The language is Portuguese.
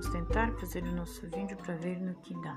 vamos tentar fazer o nosso vídeo para ver no que dá.